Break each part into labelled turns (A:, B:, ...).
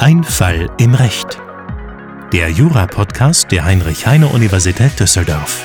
A: Ein Fall im Recht. Der Jura-Podcast der Heinrich-Heine-Universität Düsseldorf.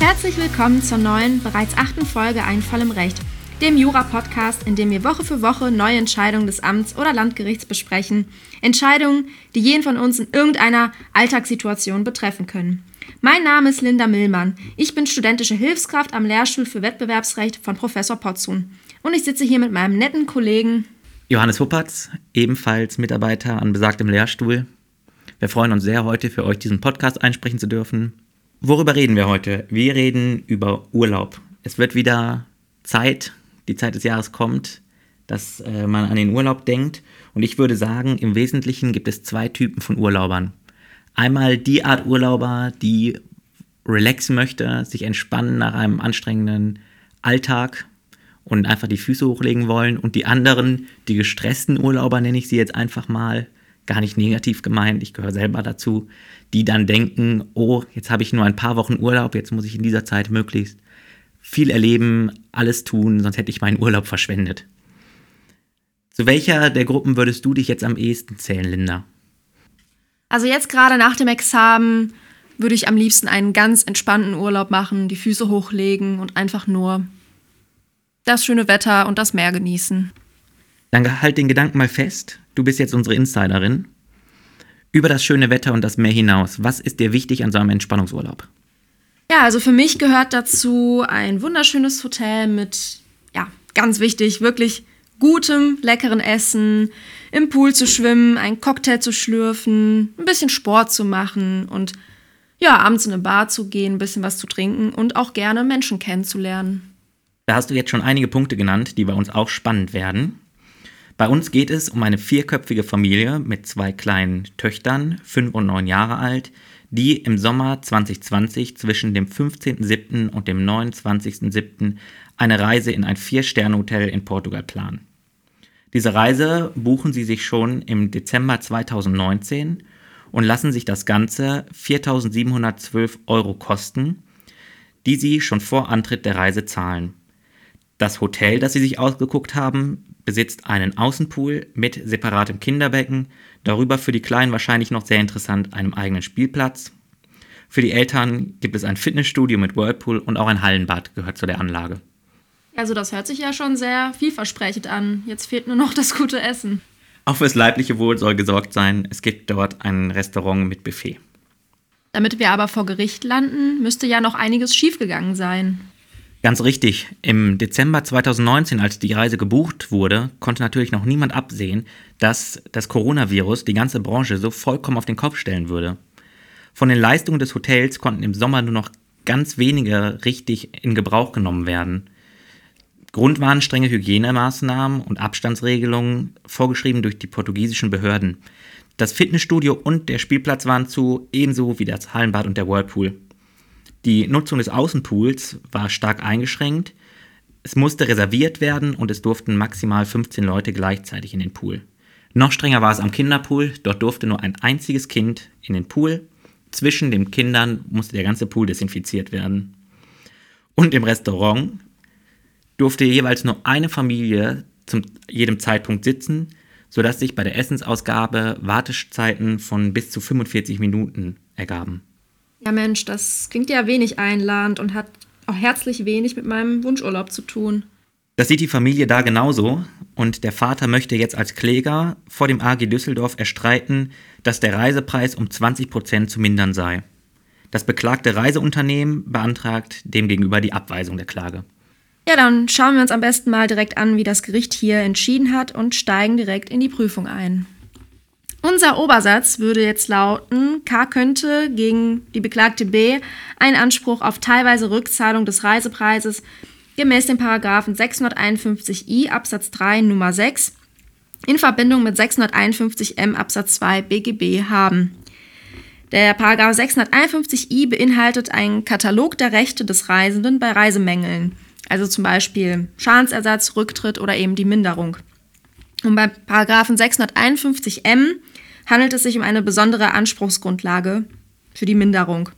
B: Herzlich willkommen zur neuen, bereits achten Folge Ein Fall im Recht, dem Jura-Podcast, in dem wir Woche für Woche neue Entscheidungen des Amts oder Landgerichts besprechen. Entscheidungen, die jeden von uns in irgendeiner Alltagssituation betreffen können. Mein Name ist Linda Millmann. Ich bin studentische Hilfskraft am Lehrstuhl für Wettbewerbsrecht von Professor Potzun. Und ich sitze hier mit meinem netten Kollegen
C: Johannes Huppertz, ebenfalls Mitarbeiter an besagtem Lehrstuhl. Wir freuen uns sehr, heute für euch diesen Podcast einsprechen zu dürfen. Worüber reden wir heute? Wir reden über Urlaub. Es wird wieder Zeit, die Zeit des Jahres kommt, dass äh, man an den Urlaub denkt. Und ich würde sagen, im Wesentlichen gibt es zwei Typen von Urlaubern. Einmal die Art Urlauber, die relaxen möchte, sich entspannen nach einem anstrengenden Alltag und einfach die Füße hochlegen wollen. Und die anderen, die gestressten Urlauber nenne ich sie jetzt einfach mal, gar nicht negativ gemeint, ich gehöre selber dazu, die dann denken, oh, jetzt habe ich nur ein paar Wochen Urlaub, jetzt muss ich in dieser Zeit möglichst viel erleben, alles tun, sonst hätte ich meinen Urlaub verschwendet. Zu welcher der Gruppen würdest du dich jetzt am ehesten zählen, Linda?
B: Also jetzt gerade nach dem Examen würde ich am liebsten einen ganz entspannten Urlaub machen, die Füße hochlegen und einfach nur das schöne Wetter und das Meer genießen.
C: Dann halt den Gedanken mal fest. Du bist jetzt unsere Insiderin. Über das schöne Wetter und das Meer hinaus, was ist dir wichtig an so einem Entspannungsurlaub?
B: Ja, also für mich gehört dazu ein wunderschönes Hotel mit, ja, ganz wichtig, wirklich gutem, leckeren Essen, im Pool zu schwimmen, einen Cocktail zu schlürfen, ein bisschen Sport zu machen und ja, abends in eine Bar zu gehen, ein bisschen was zu trinken und auch gerne Menschen kennenzulernen.
C: Da hast du jetzt schon einige Punkte genannt, die bei uns auch spannend werden. Bei uns geht es um eine vierköpfige Familie mit zwei kleinen Töchtern, fünf und neun Jahre alt, die im Sommer 2020 zwischen dem 15.07. und dem 29.07. eine Reise in ein Vier-Sterne-Hotel in Portugal planen. Diese Reise buchen sie sich schon im Dezember 2019 und lassen sich das Ganze 4.712 Euro kosten, die sie schon vor Antritt der Reise zahlen. Das Hotel, das sie sich ausgeguckt haben, besitzt einen Außenpool mit separatem Kinderbecken, darüber für die Kleinen wahrscheinlich noch sehr interessant einem eigenen Spielplatz. Für die Eltern gibt es ein Fitnessstudio mit Whirlpool und auch ein Hallenbad gehört zu der Anlage.
B: Also das hört sich ja schon sehr vielversprechend an. Jetzt fehlt nur noch das gute Essen.
C: Auch fürs leibliche Wohl soll gesorgt sein. Es gibt dort ein Restaurant mit Buffet.
B: Damit wir aber vor Gericht landen, müsste ja noch einiges schiefgegangen sein.
C: Ganz richtig. Im Dezember 2019, als die Reise gebucht wurde, konnte natürlich noch niemand absehen, dass das Coronavirus die ganze Branche so vollkommen auf den Kopf stellen würde. Von den Leistungen des Hotels konnten im Sommer nur noch ganz wenige richtig in Gebrauch genommen werden. Grund waren strenge Hygienemaßnahmen und Abstandsregelungen, vorgeschrieben durch die portugiesischen Behörden. Das Fitnessstudio und der Spielplatz waren zu, ebenso wie das Hallenbad und der Whirlpool. Die Nutzung des Außenpools war stark eingeschränkt. Es musste reserviert werden und es durften maximal 15 Leute gleichzeitig in den Pool. Noch strenger war es am Kinderpool. Dort durfte nur ein einziges Kind in den Pool. Zwischen den Kindern musste der ganze Pool desinfiziert werden. Und im Restaurant durfte jeweils nur eine Familie zu jedem Zeitpunkt sitzen, sodass sich bei der Essensausgabe Wartezeiten von bis zu 45 Minuten ergaben.
B: Ja Mensch, das klingt ja wenig einladend und hat auch herzlich wenig mit meinem Wunschurlaub zu tun.
C: Das sieht die Familie da genauso und der Vater möchte jetzt als Kläger vor dem AG Düsseldorf erstreiten, dass der Reisepreis um 20 Prozent zu mindern sei. Das beklagte Reiseunternehmen beantragt demgegenüber die Abweisung der Klage.
B: Ja, dann schauen wir uns am besten mal direkt an, wie das Gericht hier entschieden hat und steigen direkt in die Prüfung ein. Unser Obersatz würde jetzt lauten, K könnte gegen die beklagte B einen Anspruch auf teilweise Rückzahlung des Reisepreises gemäß dem Paragraphen 651i Absatz 3 Nummer 6 in Verbindung mit 651m Absatz 2 BGB haben. Der Paragraph 651i beinhaltet einen Katalog der Rechte des Reisenden bei Reisemängeln also zum Beispiel Schadensersatz, Rücktritt oder eben die Minderung. Und bei Paragraphen 651m handelt es sich um eine besondere Anspruchsgrundlage für die Minderung.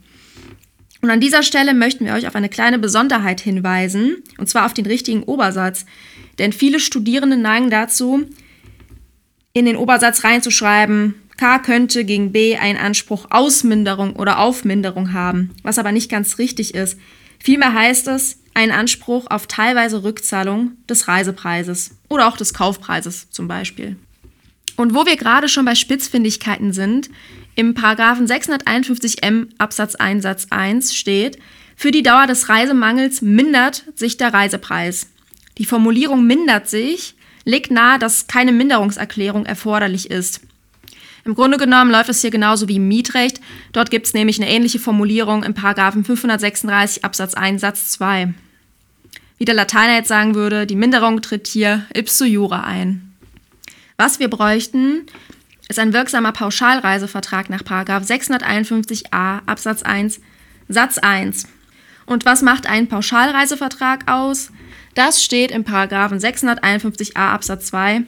B: Und an dieser Stelle möchten wir euch auf eine kleine Besonderheit hinweisen, und zwar auf den richtigen Obersatz. Denn viele Studierende neigen dazu, in den Obersatz reinzuschreiben, K könnte gegen B einen Anspruch Ausminderung oder Aufminderung haben, was aber nicht ganz richtig ist. Vielmehr heißt es, einen Anspruch auf teilweise Rückzahlung des Reisepreises oder auch des Kaufpreises zum Beispiel. Und wo wir gerade schon bei Spitzfindigkeiten sind, im Paragraphen 651m Absatz 1 Satz 1 steht, für die Dauer des Reisemangels mindert sich der Reisepreis. Die Formulierung mindert sich legt nahe, dass keine Minderungserklärung erforderlich ist. Im Grunde genommen läuft es hier genauso wie im Mietrecht. Dort gibt es nämlich eine ähnliche Formulierung im Paragraphen 536 Absatz 1 Satz 2. Wie der Lateiner jetzt sagen würde, die Minderung tritt hier ipso jura ein. Was wir bräuchten, ist ein wirksamer Pauschalreisevertrag nach 651a Absatz 1 Satz 1. Und was macht ein Pauschalreisevertrag aus? Das steht im 651a Absatz 2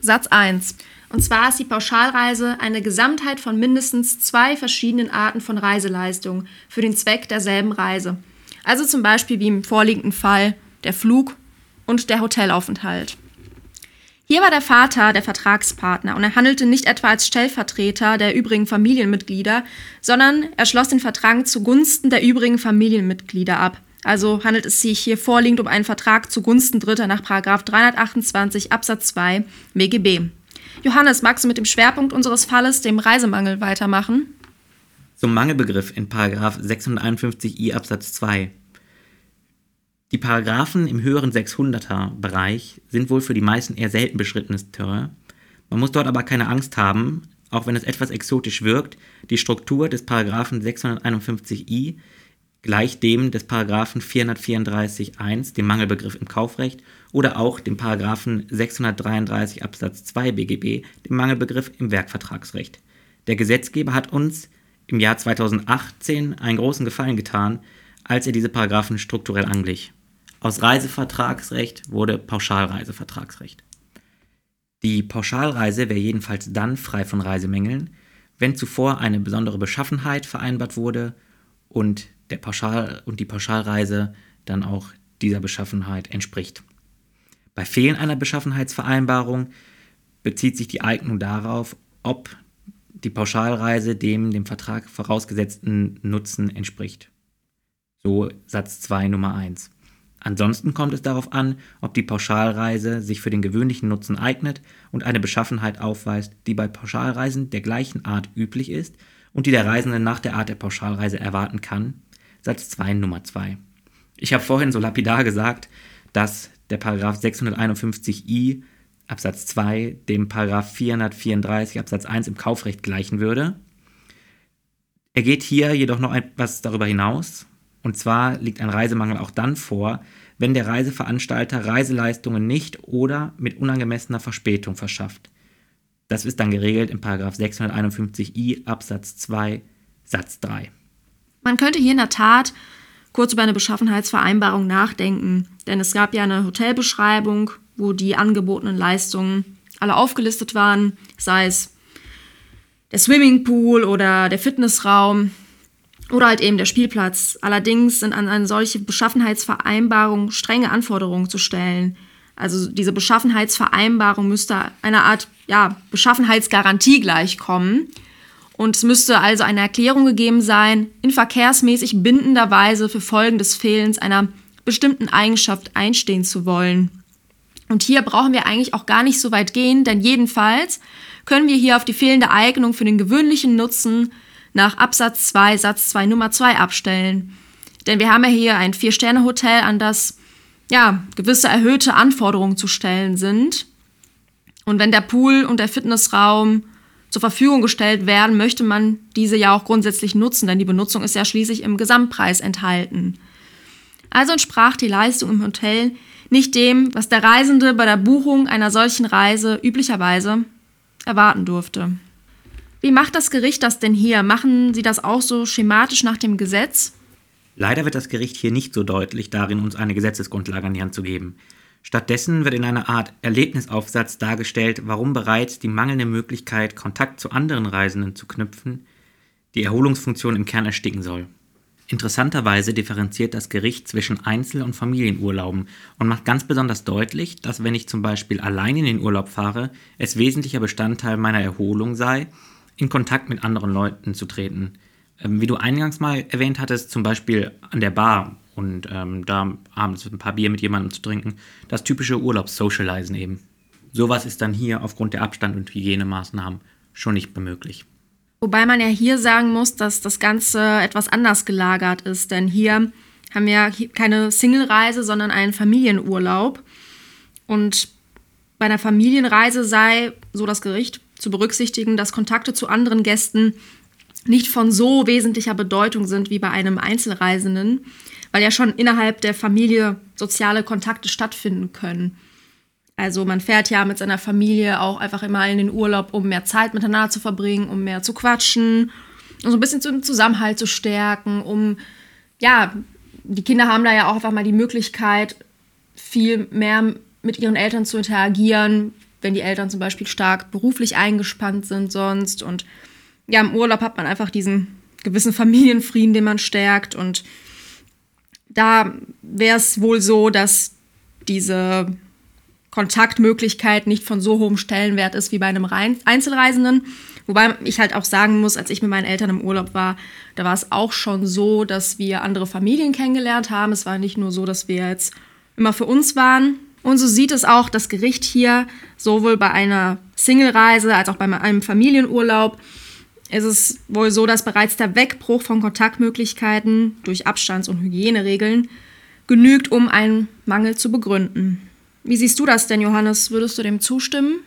B: Satz 1. Und zwar ist die Pauschalreise eine Gesamtheit von mindestens zwei verschiedenen Arten von Reiseleistungen für den Zweck derselben Reise. Also zum Beispiel wie im vorliegenden Fall der Flug und der Hotelaufenthalt. Hier war der Vater der Vertragspartner und er handelte nicht etwa als Stellvertreter der übrigen Familienmitglieder, sondern er schloss den Vertrag zugunsten der übrigen Familienmitglieder ab. Also handelt es sich hier vorliegend um einen Vertrag zugunsten Dritter nach 328 Absatz 2 BGB. Johannes, magst du mit dem Schwerpunkt unseres Falles, dem Reisemangel, weitermachen?
C: Zum Mangelbegriff in 651i Absatz 2 die Paragraphen im höheren 600er Bereich sind wohl für die meisten eher selten beschrittenes Terrain. Man muss dort aber keine Angst haben, auch wenn es etwas exotisch wirkt, die Struktur des Paragraphen 651i gleich dem des Paragraphen 434.1, dem Mangelbegriff im Kaufrecht, oder auch dem Paragraphen 633 Absatz 2 BGB, dem Mangelbegriff im Werkvertragsrecht. Der Gesetzgeber hat uns im Jahr 2018 einen großen Gefallen getan, als er diese Paragraphen strukturell anglich. Aus Reisevertragsrecht wurde Pauschalreisevertragsrecht. Die Pauschalreise wäre jedenfalls dann frei von Reisemängeln, wenn zuvor eine besondere Beschaffenheit vereinbart wurde und, der Pauschal und die Pauschalreise dann auch dieser Beschaffenheit entspricht. Bei Fehlen einer Beschaffenheitsvereinbarung bezieht sich die Eignung darauf, ob die Pauschalreise dem dem Vertrag vorausgesetzten Nutzen entspricht. So Satz 2 Nummer 1. Ansonsten kommt es darauf an, ob die Pauschalreise sich für den gewöhnlichen Nutzen eignet und eine Beschaffenheit aufweist, die bei Pauschalreisen der gleichen Art üblich ist und die der Reisende nach der Art der Pauschalreise erwarten kann. Satz 2 Nummer 2. Ich habe vorhin so lapidar gesagt, dass der Paragraph 651i Absatz 2 dem Paragraph 434 Absatz 1 im Kaufrecht gleichen würde. Er geht hier jedoch noch etwas darüber hinaus und zwar liegt ein Reisemangel auch dann vor, wenn der Reiseveranstalter Reiseleistungen nicht oder mit unangemessener Verspätung verschafft. Das ist dann geregelt in 651i Absatz 2 Satz 3.
B: Man könnte hier in der Tat kurz über eine Beschaffenheitsvereinbarung nachdenken, denn es gab ja eine Hotelbeschreibung, wo die angebotenen Leistungen alle aufgelistet waren, sei es der Swimmingpool oder der Fitnessraum, oder halt eben der Spielplatz. Allerdings sind an eine solche Beschaffenheitsvereinbarung strenge Anforderungen zu stellen. Also diese Beschaffenheitsvereinbarung müsste einer Art ja, Beschaffenheitsgarantie gleichkommen. Und es müsste also eine Erklärung gegeben sein, in verkehrsmäßig bindender Weise für Folgen des Fehlens einer bestimmten Eigenschaft einstehen zu wollen. Und hier brauchen wir eigentlich auch gar nicht so weit gehen, denn jedenfalls können wir hier auf die fehlende Eignung für den gewöhnlichen Nutzen nach Absatz 2 Satz 2 Nummer 2 abstellen. Denn wir haben ja hier ein Vier-Sterne-Hotel, an das ja, gewisse erhöhte Anforderungen zu stellen sind. Und wenn der Pool und der Fitnessraum zur Verfügung gestellt werden, möchte man diese ja auch grundsätzlich nutzen, denn die Benutzung ist ja schließlich im Gesamtpreis enthalten. Also entsprach die Leistung im Hotel nicht dem, was der Reisende bei der Buchung einer solchen Reise üblicherweise erwarten durfte. Wie macht das Gericht das denn hier? Machen Sie das auch so schematisch nach dem Gesetz?
C: Leider wird das Gericht hier nicht so deutlich darin, uns eine Gesetzesgrundlage an die Hand zu geben. Stattdessen wird in einer Art Erlebnisaufsatz dargestellt, warum bereits die mangelnde Möglichkeit, Kontakt zu anderen Reisenden zu knüpfen, die Erholungsfunktion im Kern ersticken soll. Interessanterweise differenziert das Gericht zwischen Einzel- und Familienurlauben und macht ganz besonders deutlich, dass wenn ich zum Beispiel allein in den Urlaub fahre, es wesentlicher Bestandteil meiner Erholung sei, in Kontakt mit anderen Leuten zu treten. Ähm, wie du eingangs mal erwähnt hattest, zum Beispiel an der Bar und ähm, da abends ein paar Bier mit jemandem zu trinken, das typische Urlaubs-Socializen eben. Sowas ist dann hier aufgrund der Abstand- und Hygienemaßnahmen schon nicht mehr möglich.
B: Wobei man ja hier sagen muss, dass das Ganze etwas anders gelagert ist, denn hier haben wir keine Single-Reise, sondern einen Familienurlaub. Und bei einer Familienreise sei, so das Gericht, zu berücksichtigen, dass Kontakte zu anderen Gästen nicht von so wesentlicher Bedeutung sind wie bei einem Einzelreisenden, weil ja schon innerhalb der Familie soziale Kontakte stattfinden können. Also man fährt ja mit seiner Familie auch einfach immer in den Urlaub, um mehr Zeit miteinander zu verbringen, um mehr zu quatschen, um so ein bisschen den Zusammenhalt zu stärken, um, ja, die Kinder haben da ja auch einfach mal die Möglichkeit, viel mehr mit ihren Eltern zu interagieren, wenn die Eltern zum Beispiel stark beruflich eingespannt sind sonst. Und ja, im Urlaub hat man einfach diesen gewissen Familienfrieden, den man stärkt. Und da wäre es wohl so, dass diese Kontaktmöglichkeit nicht von so hohem Stellenwert ist wie bei einem Einzelreisenden. Wobei ich halt auch sagen muss, als ich mit meinen Eltern im Urlaub war, da war es auch schon so, dass wir andere Familien kennengelernt haben. Es war nicht nur so, dass wir jetzt immer für uns waren. Und so sieht es auch das Gericht hier, sowohl bei einer Single-Reise als auch bei einem Familienurlaub, ist es wohl so, dass bereits der Wegbruch von Kontaktmöglichkeiten durch Abstands- und Hygieneregeln genügt, um einen Mangel zu begründen. Wie siehst du das denn, Johannes? Würdest du dem zustimmen?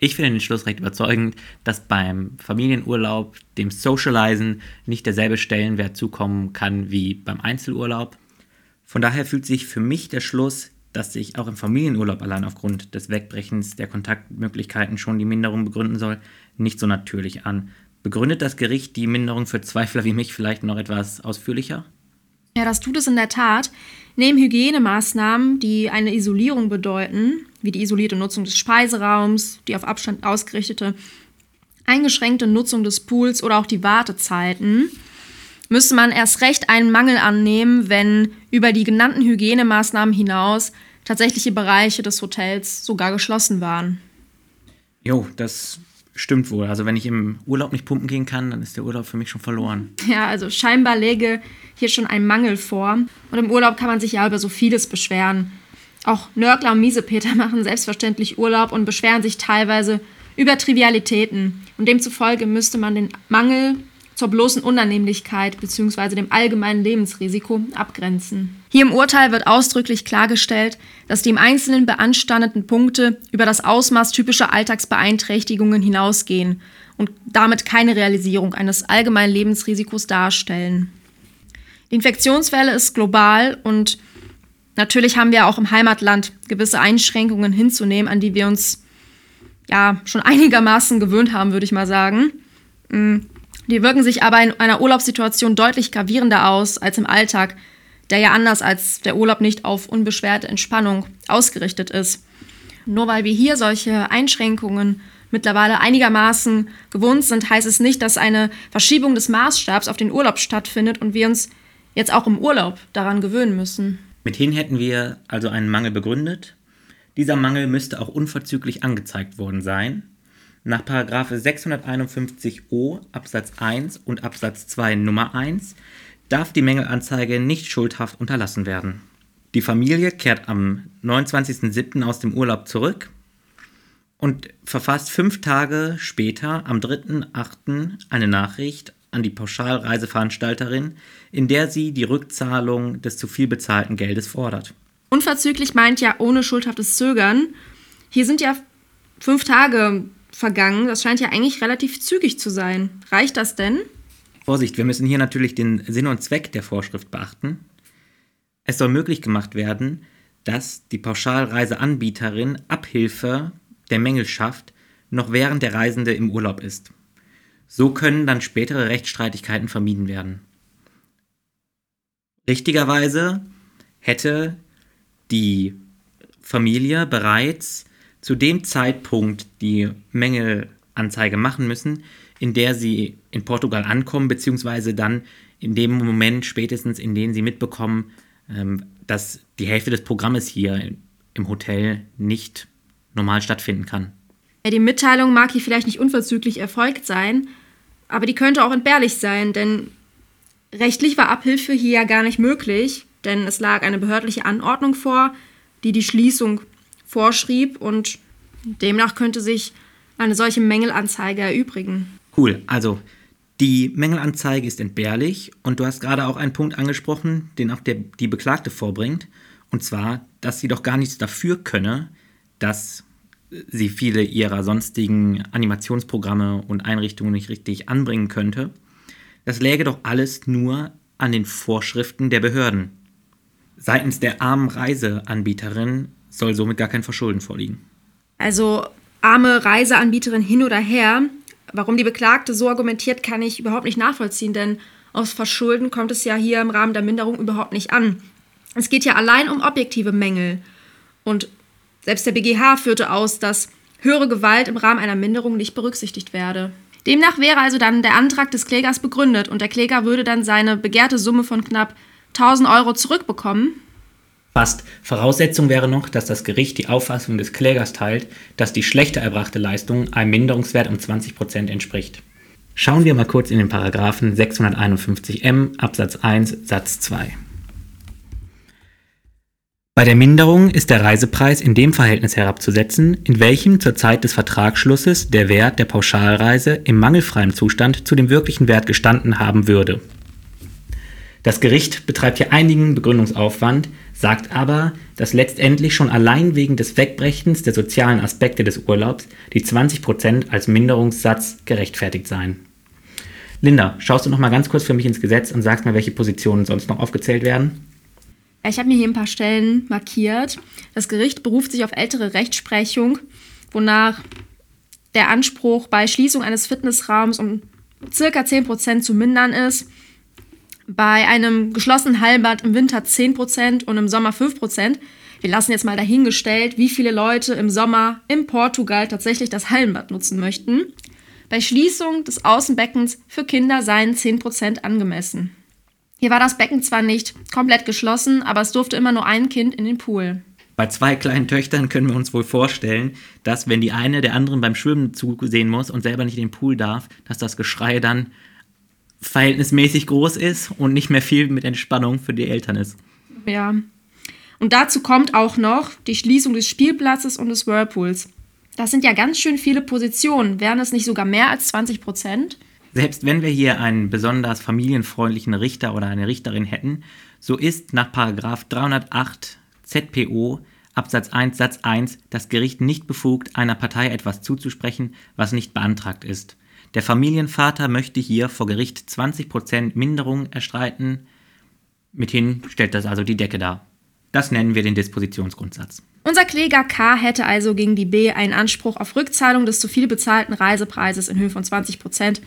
C: Ich finde den Schluss recht überzeugend, dass beim Familienurlaub dem Socializen nicht derselbe Stellenwert zukommen kann wie beim Einzelurlaub. Von daher fühlt sich für mich der Schluss, dass sich auch im Familienurlaub allein aufgrund des Wegbrechens der Kontaktmöglichkeiten schon die Minderung begründen soll, nicht so natürlich an. Begründet das Gericht die Minderung für Zweifler wie mich vielleicht noch etwas ausführlicher?
B: Ja, das tut es in der Tat. Neben Hygienemaßnahmen, die eine Isolierung bedeuten, wie die isolierte Nutzung des Speiseraums, die auf Abstand ausgerichtete eingeschränkte Nutzung des Pools oder auch die Wartezeiten, müsste man erst recht einen Mangel annehmen, wenn über die genannten Hygienemaßnahmen hinaus tatsächliche Bereiche des Hotels sogar geschlossen waren.
C: Jo, das stimmt wohl. Also wenn ich im Urlaub nicht pumpen gehen kann, dann ist der Urlaub für mich schon verloren.
B: Ja, also scheinbar läge hier schon ein Mangel vor. Und im Urlaub kann man sich ja über so vieles beschweren. Auch Nörgler und Miesepeter machen selbstverständlich Urlaub und beschweren sich teilweise über Trivialitäten. Und demzufolge müsste man den Mangel zur bloßen Unannehmlichkeit bzw. dem allgemeinen Lebensrisiko abgrenzen. Hier im Urteil wird ausdrücklich klargestellt, dass die im Einzelnen beanstandeten Punkte über das Ausmaß typischer Alltagsbeeinträchtigungen hinausgehen und damit keine Realisierung eines allgemeinen Lebensrisikos darstellen. Die Infektionswelle ist global und natürlich haben wir auch im Heimatland gewisse Einschränkungen hinzunehmen, an die wir uns ja schon einigermaßen gewöhnt haben, würde ich mal sagen. Die wirken sich aber in einer Urlaubssituation deutlich gravierender aus als im Alltag, der ja anders als der Urlaub nicht auf unbeschwerte Entspannung ausgerichtet ist. Nur weil wir hier solche Einschränkungen mittlerweile einigermaßen gewohnt sind, heißt es nicht, dass eine Verschiebung des Maßstabs auf den Urlaub stattfindet und wir uns jetzt auch im Urlaub daran gewöhnen müssen.
C: Mithin hätten wir also einen Mangel begründet. Dieser Mangel müsste auch unverzüglich angezeigt worden sein. Nach 651o Absatz 1 und Absatz 2 Nummer 1 darf die Mängelanzeige nicht schuldhaft unterlassen werden. Die Familie kehrt am 29.07. aus dem Urlaub zurück und verfasst fünf Tage später, am 3.08., eine Nachricht an die Pauschalreiseveranstalterin, in der sie die Rückzahlung des zu viel bezahlten Geldes fordert.
B: Unverzüglich meint ja ohne schuldhaftes Zögern. Hier sind ja fünf Tage vergangen. Das scheint ja eigentlich relativ zügig zu sein. Reicht das denn?
C: Vorsicht, wir müssen hier natürlich den Sinn und Zweck der Vorschrift beachten. Es soll möglich gemacht werden, dass die Pauschalreiseanbieterin Abhilfe der Mängel schafft, noch während der Reisende im Urlaub ist. So können dann spätere Rechtsstreitigkeiten vermieden werden. Richtigerweise hätte die Familie bereits zu dem Zeitpunkt die Mängelanzeige machen müssen, in der sie in Portugal ankommen, beziehungsweise dann in dem Moment spätestens, in dem sie mitbekommen, ähm, dass die Hälfte des Programmes hier im Hotel nicht normal stattfinden kann.
B: Ja, die Mitteilung mag hier vielleicht nicht unverzüglich erfolgt sein, aber die könnte auch entbehrlich sein, denn rechtlich war Abhilfe hier ja gar nicht möglich, denn es lag eine behördliche Anordnung vor, die die Schließung vorschrieb und demnach könnte sich eine solche Mängelanzeige erübrigen.
C: Cool, also die Mängelanzeige ist entbehrlich und du hast gerade auch einen Punkt angesprochen, den auch der, die Beklagte vorbringt, und zwar, dass sie doch gar nichts dafür könne, dass sie viele ihrer sonstigen Animationsprogramme und Einrichtungen nicht richtig anbringen könnte. Das läge doch alles nur an den Vorschriften der Behörden. Seitens der armen Reiseanbieterin soll somit gar kein Verschulden vorliegen.
B: Also arme Reiseanbieterin hin oder her, warum die Beklagte so argumentiert, kann ich überhaupt nicht nachvollziehen, denn aus Verschulden kommt es ja hier im Rahmen der Minderung überhaupt nicht an. Es geht ja allein um objektive Mängel. Und selbst der BGH führte aus, dass höhere Gewalt im Rahmen einer Minderung nicht berücksichtigt werde. Demnach wäre also dann der Antrag des Klägers begründet und der Kläger würde dann seine begehrte Summe von knapp 1000 Euro zurückbekommen.
C: Fast Voraussetzung wäre noch, dass das Gericht die Auffassung des Klägers teilt, dass die schlechter erbrachte Leistung einem Minderungswert um 20% entspricht. Schauen wir mal kurz in den Paragraphen 651m Absatz 1 Satz 2. Bei der Minderung ist der Reisepreis in dem Verhältnis herabzusetzen, in welchem zur Zeit des Vertragsschlusses der Wert der Pauschalreise im mangelfreien Zustand zu dem wirklichen Wert gestanden haben würde. Das Gericht betreibt hier einigen Begründungsaufwand, sagt aber, dass letztendlich schon allein wegen des Wegbrechens der sozialen Aspekte des Urlaubs die 20% als Minderungssatz gerechtfertigt seien. Linda, schaust du noch mal ganz kurz für mich ins Gesetz und sagst mir, welche Positionen sonst noch aufgezählt werden?
B: Ich habe mir hier ein paar Stellen markiert. Das Gericht beruft sich auf ältere Rechtsprechung, wonach der Anspruch bei Schließung eines Fitnessraums um circa 10% zu mindern ist. Bei einem geschlossenen Hallenbad im Winter 10% und im Sommer 5%. Wir lassen jetzt mal dahingestellt, wie viele Leute im Sommer in Portugal tatsächlich das Hallenbad nutzen möchten. Bei Schließung des Außenbeckens für Kinder seien 10% angemessen. Hier war das Becken zwar nicht komplett geschlossen, aber es durfte immer nur ein Kind in den Pool.
C: Bei zwei kleinen Töchtern können wir uns wohl vorstellen, dass wenn die eine der anderen beim Schwimmen zusehen muss und selber nicht in den Pool darf, dass das Geschrei dann verhältnismäßig groß ist und nicht mehr viel mit Entspannung für die Eltern ist.
B: Ja. Und dazu kommt auch noch die Schließung des Spielplatzes und des Whirlpools. Das sind ja ganz schön viele Positionen. Wären es nicht sogar mehr als 20 Prozent?
C: Selbst wenn wir hier einen besonders familienfreundlichen Richter oder eine Richterin hätten, so ist nach 308 ZPO Absatz 1 Satz 1 das Gericht nicht befugt, einer Partei etwas zuzusprechen, was nicht beantragt ist. Der Familienvater möchte hier vor Gericht 20% Minderung erstreiten. Mithin stellt das also die Decke dar. Das nennen wir den Dispositionsgrundsatz.
B: Unser Kläger K hätte also gegen die B einen Anspruch auf Rückzahlung des zu viel bezahlten Reisepreises in Höhe von 20 Prozent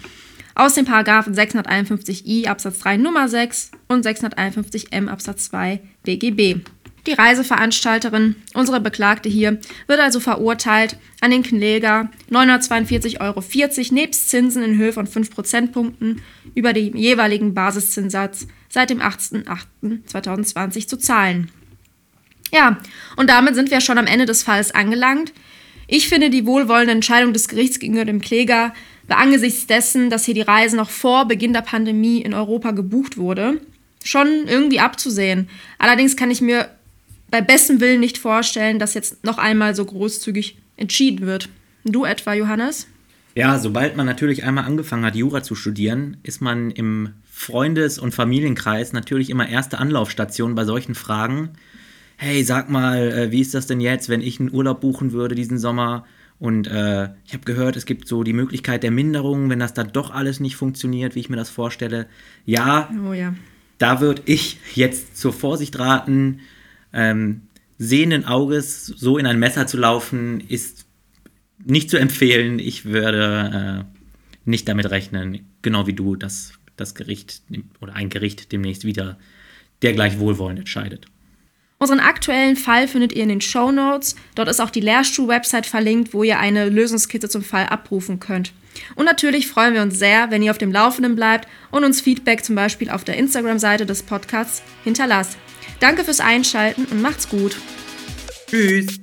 B: aus den Paragraphen 651i Absatz 3 Nummer 6 und 651m Absatz 2 BGB. Die Reiseveranstalterin, unsere Beklagte hier, wird also verurteilt, an den Kläger 942,40 Euro nebst Zinsen in Höhe von 5 Prozentpunkten über den jeweiligen Basiszinssatz seit dem 8.8.2020 zu zahlen. Ja, und damit sind wir schon am Ende des Falls angelangt. Ich finde die wohlwollende Entscheidung des Gerichts gegenüber dem Kläger angesichts dessen, dass hier die Reise noch vor Beginn der Pandemie in Europa gebucht wurde, schon irgendwie abzusehen. Allerdings kann ich mir bei bestem Willen nicht vorstellen, dass jetzt noch einmal so großzügig entschieden wird. Du etwa, Johannes?
C: Ja, sobald man natürlich einmal angefangen hat, Jura zu studieren, ist man im Freundes- und Familienkreis natürlich immer erste Anlaufstation bei solchen Fragen. Hey, sag mal, äh, wie ist das denn jetzt, wenn ich einen Urlaub buchen würde diesen Sommer? Und äh, ich habe gehört, es gibt so die Möglichkeit der Minderung, wenn das dann doch alles nicht funktioniert, wie ich mir das vorstelle. Ja,
B: oh, ja.
C: da würde ich jetzt zur Vorsicht raten. Ähm, sehenden Auges so in ein Messer zu laufen, ist nicht zu empfehlen. Ich würde äh, nicht damit rechnen, genau wie du, dass das Gericht oder ein Gericht demnächst wieder der gleich wohlwollend entscheidet.
B: Unseren aktuellen Fall findet ihr in den Show Notes. Dort ist auch die Lehrstuhl-Website verlinkt, wo ihr eine Lösungskizze zum Fall abrufen könnt. Und natürlich freuen wir uns sehr, wenn ihr auf dem Laufenden bleibt und uns Feedback zum Beispiel auf der Instagram-Seite des Podcasts hinterlasst. Danke fürs Einschalten und macht's gut.
C: Tschüss.